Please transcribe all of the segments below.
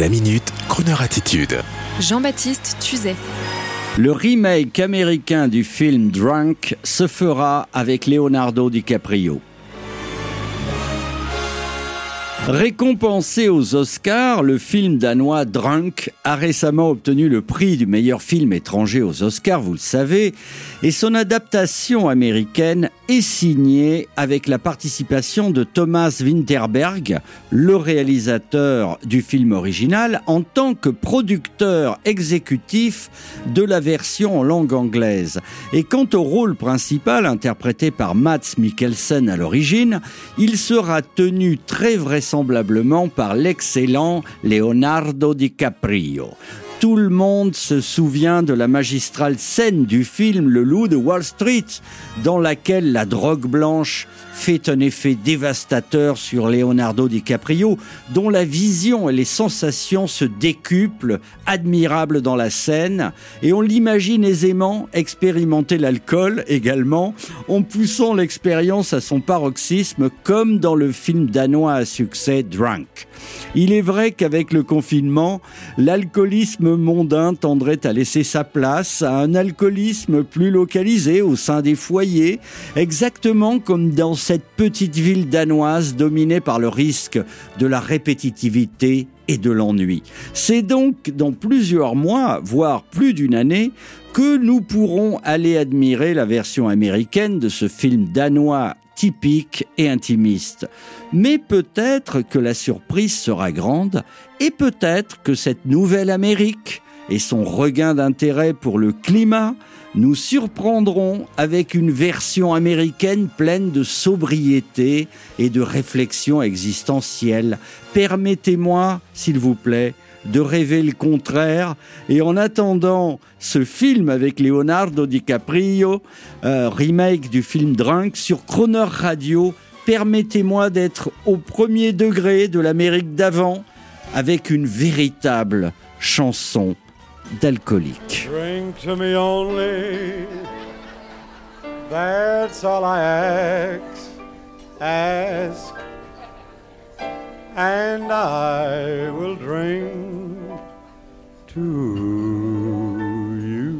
La minute, Kroneur attitude. Jean-Baptiste Tuzet. Le remake américain du film Drunk se fera avec Leonardo DiCaprio. Récompensé aux Oscars, le film danois Drunk a récemment obtenu le prix du meilleur film étranger aux Oscars, vous le savez, et son adaptation américaine est signée avec la participation de Thomas Winterberg, le réalisateur du film original, en tant que producteur exécutif de la version en langue anglaise. Et quant au rôle principal, interprété par Mats Mikkelsen à l'origine, il sera tenu très vraisemblablement par l'excellent Leonardo DiCaprio. Tout le monde se souvient de la magistrale scène du film Le Loup de Wall Street, dans laquelle la drogue blanche fait un effet dévastateur sur Leonardo DiCaprio, dont la vision et les sensations se décuplent, admirables dans la scène, et on l'imagine aisément expérimenter l'alcool également, en poussant l'expérience à son paroxysme, comme dans le film danois à succès Drunk. Il est vrai qu'avec le confinement, l'alcoolisme mondain tendrait à laisser sa place à un alcoolisme plus localisé au sein des foyers, exactement comme dans cette petite ville danoise dominée par le risque de la répétitivité et de l'ennui. C'est donc dans plusieurs mois, voire plus d'une année, que nous pourrons aller admirer la version américaine de ce film danois typique et intimiste. Mais peut-être que la surprise sera grande et peut-être que cette nouvelle Amérique et son regain d'intérêt pour le climat nous surprendront avec une version américaine pleine de sobriété et de réflexion existentielle. Permettez-moi, s'il vous plaît, de rêver le contraire. Et en attendant ce film avec Leonardo DiCaprio, euh, remake du film Drunk sur Croner Radio, permettez-moi d'être au premier degré de l'Amérique d'avant avec une véritable chanson d'alcoolique. Drink to me only, that's all I ask. ask and I will drink to you.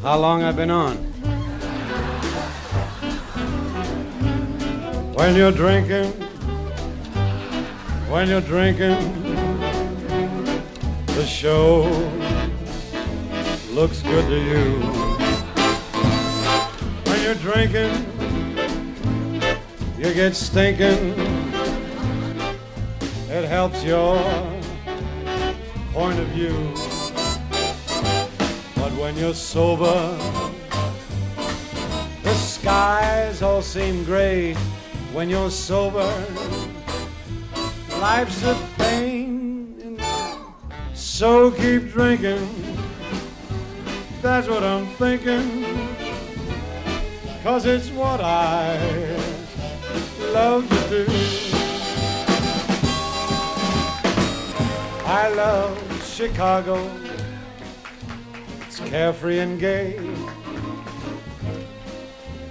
How long I've been on? When you're drinking, when you're drinking, the show looks good to you. When you're drinking, you get stinking. It helps your point of view. But when you're sober, the skies all seem gray when you're sober. Life's a pain, so keep drinking. That's what I'm thinking, cause it's what I love to do. I love Chicago, it's carefree and gay.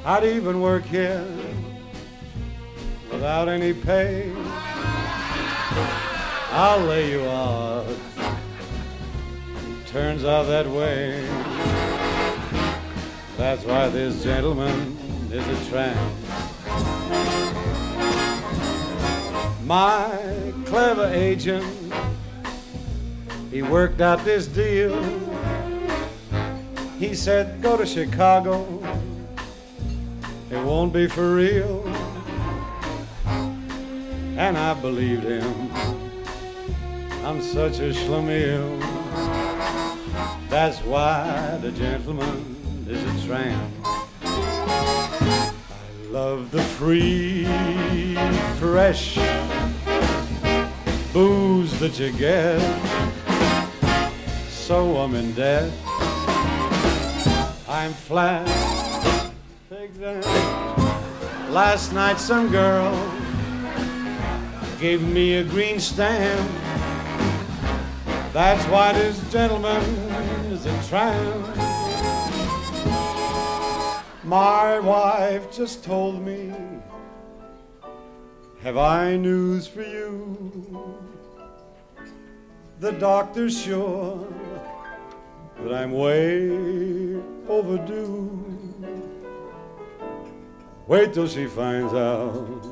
I'd even work here without any pay. I'll lay you out. Turns out that way. That's why this gentleman is a tramp. My clever agent, he worked out this deal. He said, Go to Chicago, it won't be for real and I believed him. I'm such a schlemiel. That's why the gentleman is a tramp. I love the free, fresh booze that you get. So I'm in debt. I'm flat. Take that. Last night, some girl gave me a green stamp. That's why this gentleman is a tramp. My wife just told me, Have I news for you? The doctor's sure that I'm way overdue. Wait till she finds out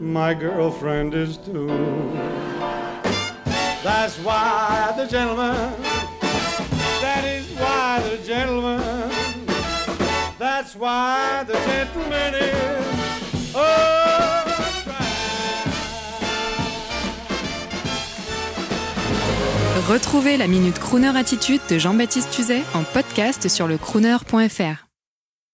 my girlfriend is too. That's why the gentleman, that is why the gentleman, that's why the gentleman is. Oh, Retrouvez la Minute Crooner Attitude de Jean-Baptiste Tuzet en podcast sur le crooner.fr.